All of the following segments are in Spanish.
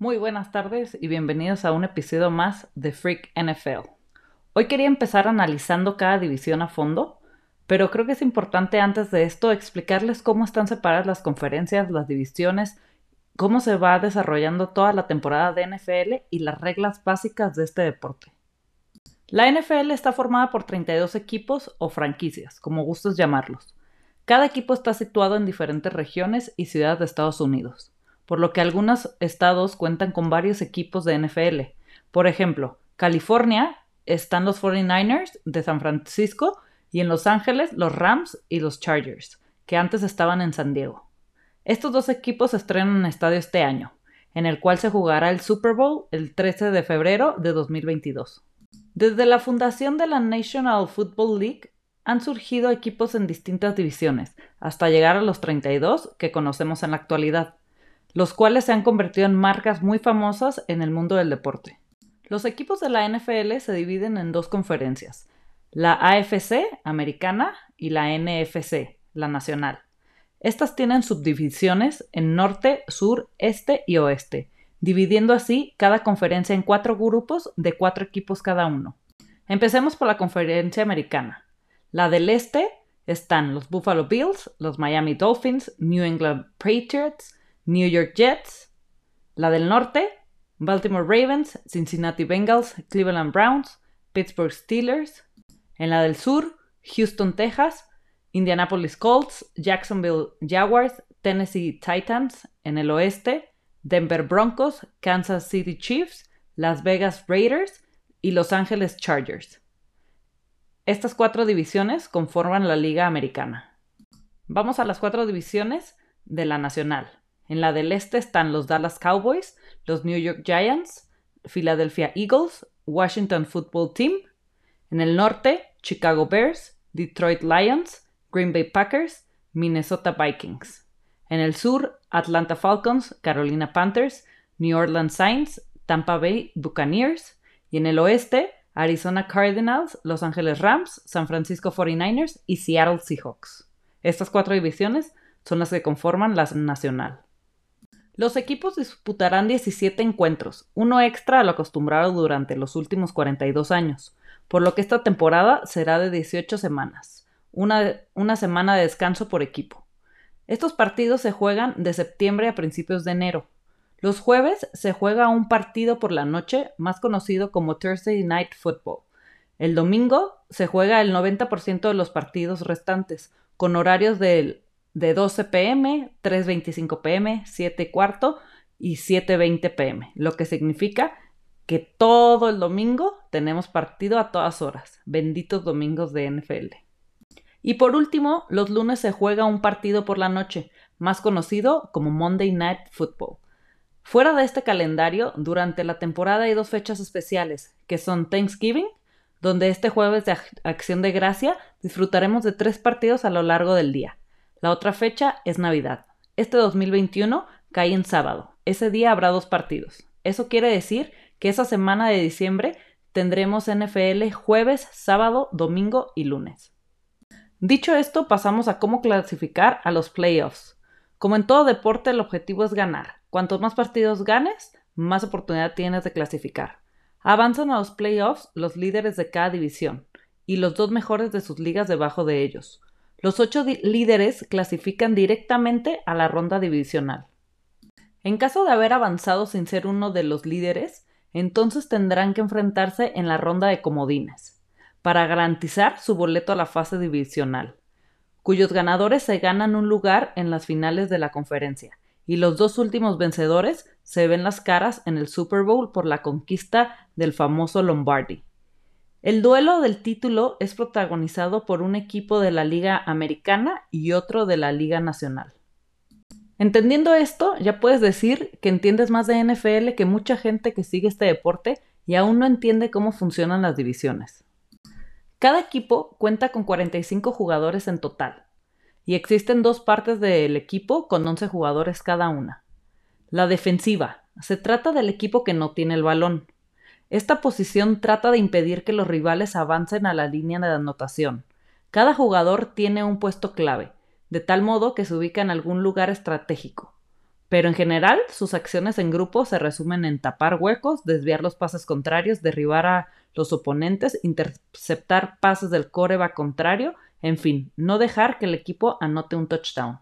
Muy buenas tardes y bienvenidos a un episodio más de Freak NFL. Hoy quería empezar analizando cada división a fondo, pero creo que es importante antes de esto explicarles cómo están separadas las conferencias, las divisiones, cómo se va desarrollando toda la temporada de NFL y las reglas básicas de este deporte. La NFL está formada por 32 equipos o franquicias, como gustes llamarlos. Cada equipo está situado en diferentes regiones y ciudades de Estados Unidos por lo que algunos estados cuentan con varios equipos de NFL. Por ejemplo, California están los 49ers de San Francisco y en Los Ángeles los Rams y los Chargers, que antes estaban en San Diego. Estos dos equipos estrenan un estadio este año, en el cual se jugará el Super Bowl el 13 de febrero de 2022. Desde la fundación de la National Football League han surgido equipos en distintas divisiones, hasta llegar a los 32 que conocemos en la actualidad los cuales se han convertido en marcas muy famosas en el mundo del deporte. Los equipos de la NFL se dividen en dos conferencias, la AFC americana y la NFC, la nacional. Estas tienen subdivisiones en norte, sur, este y oeste, dividiendo así cada conferencia en cuatro grupos de cuatro equipos cada uno. Empecemos por la conferencia americana. La del este están los Buffalo Bills, los Miami Dolphins, New England Patriots, New York Jets, la del norte, Baltimore Ravens, Cincinnati Bengals, Cleveland Browns, Pittsburgh Steelers, en la del sur, Houston, Texas, Indianapolis Colts, Jacksonville Jaguars, Tennessee Titans, en el oeste, Denver Broncos, Kansas City Chiefs, Las Vegas Raiders y Los Angeles Chargers. Estas cuatro divisiones conforman la Liga Americana. Vamos a las cuatro divisiones de la Nacional. En la del este están los Dallas Cowboys, los New York Giants, Philadelphia Eagles, Washington Football Team. En el norte, Chicago Bears, Detroit Lions, Green Bay Packers, Minnesota Vikings. En el sur, Atlanta Falcons, Carolina Panthers, New Orleans Saints, Tampa Bay Buccaneers. Y en el oeste, Arizona Cardinals, Los Angeles Rams, San Francisco 49ers y Seattle Seahawks. Estas cuatro divisiones son las que conforman la nacional. Los equipos disputarán 17 encuentros, uno extra a lo acostumbrado durante los últimos 42 años, por lo que esta temporada será de 18 semanas, una, una semana de descanso por equipo. Estos partidos se juegan de septiembre a principios de enero. Los jueves se juega un partido por la noche, más conocido como Thursday Night Football. El domingo se juega el 90% de los partidos restantes, con horarios del de 12 pm, 3.25 pm, 7 cuarto y 7.20 pm, lo que significa que todo el domingo tenemos partido a todas horas. Benditos domingos de NFL. Y por último, los lunes se juega un partido por la noche, más conocido como Monday Night Football. Fuera de este calendario, durante la temporada hay dos fechas especiales, que son Thanksgiving, donde este jueves de acción de gracia disfrutaremos de tres partidos a lo largo del día. La otra fecha es Navidad. Este 2021 cae en sábado. Ese día habrá dos partidos. Eso quiere decir que esa semana de diciembre tendremos NFL jueves, sábado, domingo y lunes. Dicho esto, pasamos a cómo clasificar a los playoffs. Como en todo deporte, el objetivo es ganar. Cuantos más partidos ganes, más oportunidad tienes de clasificar. Avanzan a los playoffs los líderes de cada división y los dos mejores de sus ligas debajo de ellos. Los ocho líderes clasifican directamente a la ronda divisional. En caso de haber avanzado sin ser uno de los líderes, entonces tendrán que enfrentarse en la ronda de comodines, para garantizar su boleto a la fase divisional, cuyos ganadores se ganan un lugar en las finales de la conferencia, y los dos últimos vencedores se ven las caras en el Super Bowl por la conquista del famoso Lombardi. El duelo del título es protagonizado por un equipo de la Liga Americana y otro de la Liga Nacional. Entendiendo esto, ya puedes decir que entiendes más de NFL que mucha gente que sigue este deporte y aún no entiende cómo funcionan las divisiones. Cada equipo cuenta con 45 jugadores en total, y existen dos partes del equipo con 11 jugadores cada una. La defensiva. Se trata del equipo que no tiene el balón. Esta posición trata de impedir que los rivales avancen a la línea de anotación. Cada jugador tiene un puesto clave, de tal modo que se ubica en algún lugar estratégico. pero en general sus acciones en grupo se resumen en tapar huecos, desviar los pases contrarios, derribar a los oponentes, interceptar pases del coreback contrario, en fin, no dejar que el equipo anote un touchdown.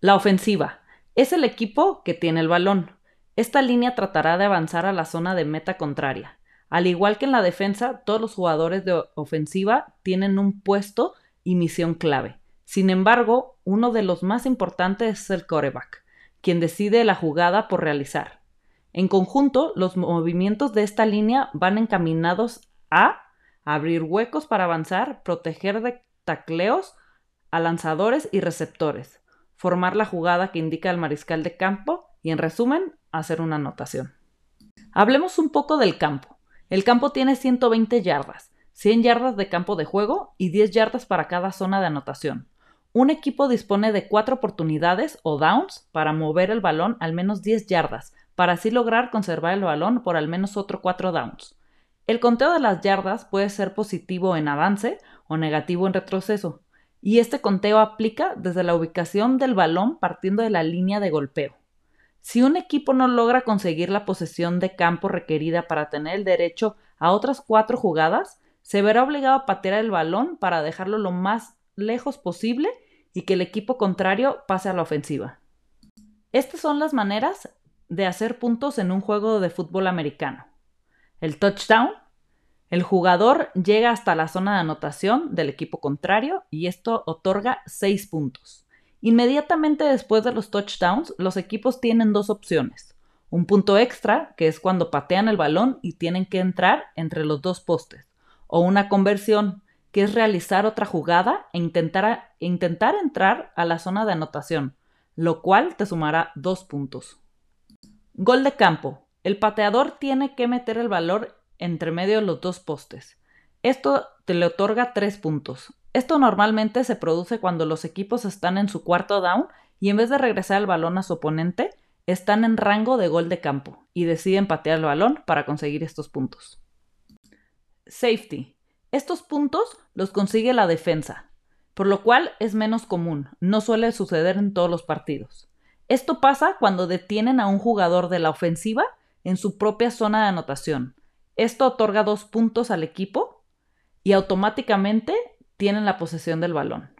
La ofensiva. Es el equipo que tiene el balón. Esta línea tratará de avanzar a la zona de meta contraria. Al igual que en la defensa, todos los jugadores de ofensiva tienen un puesto y misión clave. Sin embargo, uno de los más importantes es el coreback, quien decide la jugada por realizar. En conjunto, los movimientos de esta línea van encaminados a abrir huecos para avanzar, proteger de tacleos a lanzadores y receptores, formar la jugada que indica el mariscal de campo y, en resumen, hacer una anotación. Hablemos un poco del campo. El campo tiene 120 yardas, 100 yardas de campo de juego y 10 yardas para cada zona de anotación. Un equipo dispone de cuatro oportunidades o downs para mover el balón al menos 10 yardas, para así lograr conservar el balón por al menos otro 4 downs. El conteo de las yardas puede ser positivo en avance o negativo en retroceso, y este conteo aplica desde la ubicación del balón partiendo de la línea de golpeo. Si un equipo no logra conseguir la posesión de campo requerida para tener el derecho a otras cuatro jugadas, se verá obligado a patear el balón para dejarlo lo más lejos posible y que el equipo contrario pase a la ofensiva. Estas son las maneras de hacer puntos en un juego de fútbol americano. El touchdown. El jugador llega hasta la zona de anotación del equipo contrario y esto otorga 6 puntos. Inmediatamente después de los touchdowns, los equipos tienen dos opciones. Un punto extra, que es cuando patean el balón y tienen que entrar entre los dos postes. O una conversión, que es realizar otra jugada e intentar, entrar a la zona de anotación, lo cual te sumará dos puntos. Gol de campo. El pateador tiene que meter el valor entre medio de los dos postes. Esto te le otorga tres puntos. Esto normalmente se produce cuando los equipos están en su cuarto down y en vez de regresar el balón a su oponente, están en rango de gol de campo y deciden patear el balón para conseguir estos puntos. Safety. Estos puntos los consigue la defensa, por lo cual es menos común, no suele suceder en todos los partidos. Esto pasa cuando detienen a un jugador de la ofensiva en su propia zona de anotación. Esto otorga dos puntos al equipo y automáticamente tienen la posesión del balón.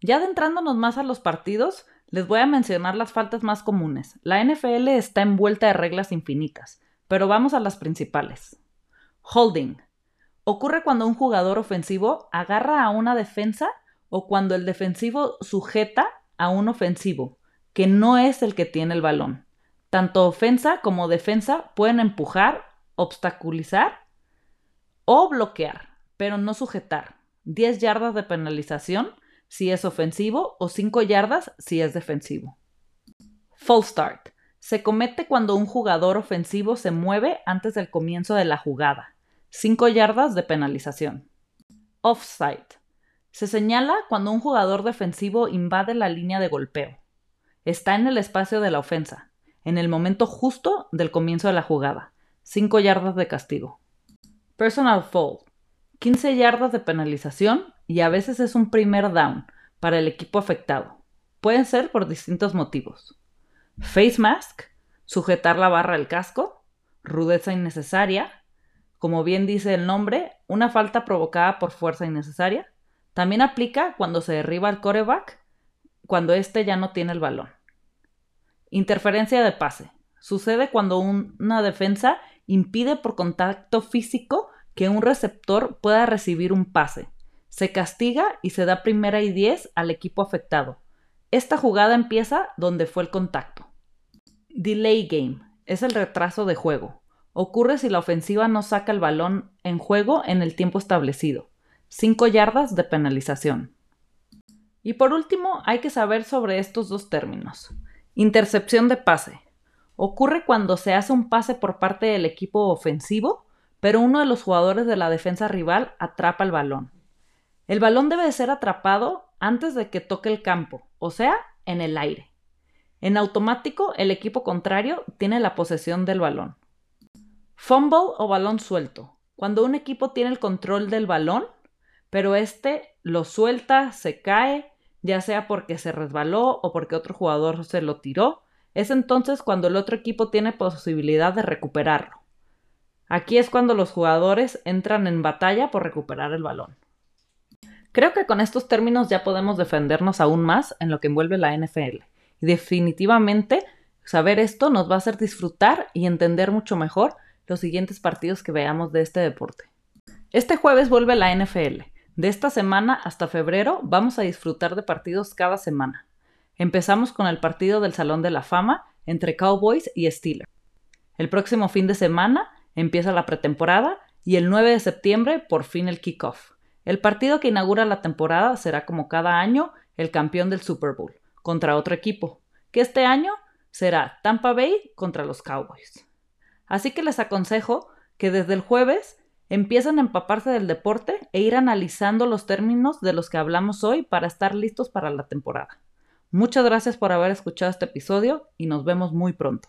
Ya adentrándonos más a los partidos, les voy a mencionar las faltas más comunes. La NFL está envuelta de reglas infinitas, pero vamos a las principales. Holding. Ocurre cuando un jugador ofensivo agarra a una defensa o cuando el defensivo sujeta a un ofensivo, que no es el que tiene el balón. Tanto ofensa como defensa pueden empujar, obstaculizar o bloquear, pero no sujetar. 10 yardas de penalización si es ofensivo o 5 yardas si es defensivo. False start. Se comete cuando un jugador ofensivo se mueve antes del comienzo de la jugada. 5 yardas de penalización. Offside. Se señala cuando un jugador defensivo invade la línea de golpeo. Está en el espacio de la ofensa, en el momento justo del comienzo de la jugada. 5 yardas de castigo. Personal foul. 15 yardas de penalización y a veces es un primer down para el equipo afectado. Pueden ser por distintos motivos. Face mask, sujetar la barra del casco, rudeza innecesaria, como bien dice el nombre, una falta provocada por fuerza innecesaria. También aplica cuando se derriba el coreback, cuando éste ya no tiene el balón. Interferencia de pase. Sucede cuando una defensa impide por contacto físico que un receptor pueda recibir un pase. Se castiga y se da primera y diez al equipo afectado. Esta jugada empieza donde fue el contacto. Delay game es el retraso de juego. Ocurre si la ofensiva no saca el balón en juego en el tiempo establecido. 5 yardas de penalización. Y por último, hay que saber sobre estos dos términos. Intercepción de pase. Ocurre cuando se hace un pase por parte del equipo ofensivo, pero uno de los jugadores de la defensa rival atrapa el balón. El balón debe de ser atrapado antes de que toque el campo, o sea, en el aire. En automático, el equipo contrario tiene la posesión del balón. Fumble o balón suelto. Cuando un equipo tiene el control del balón, pero este lo suelta, se cae, ya sea porque se resbaló o porque otro jugador se lo tiró, es entonces cuando el otro equipo tiene posibilidad de recuperarlo. Aquí es cuando los jugadores entran en batalla por recuperar el balón. Creo que con estos términos ya podemos defendernos aún más en lo que envuelve la NFL. Y definitivamente saber esto nos va a hacer disfrutar y entender mucho mejor los siguientes partidos que veamos de este deporte. Este jueves vuelve la NFL. De esta semana hasta febrero vamos a disfrutar de partidos cada semana. Empezamos con el partido del Salón de la Fama entre Cowboys y Steelers. El próximo fin de semana empieza la pretemporada y el 9 de septiembre por fin el kickoff. El partido que inaugura la temporada será como cada año el campeón del Super Bowl contra otro equipo, que este año será Tampa Bay contra los Cowboys. Así que les aconsejo que desde el jueves empiecen a empaparse del deporte e ir analizando los términos de los que hablamos hoy para estar listos para la temporada. Muchas gracias por haber escuchado este episodio y nos vemos muy pronto.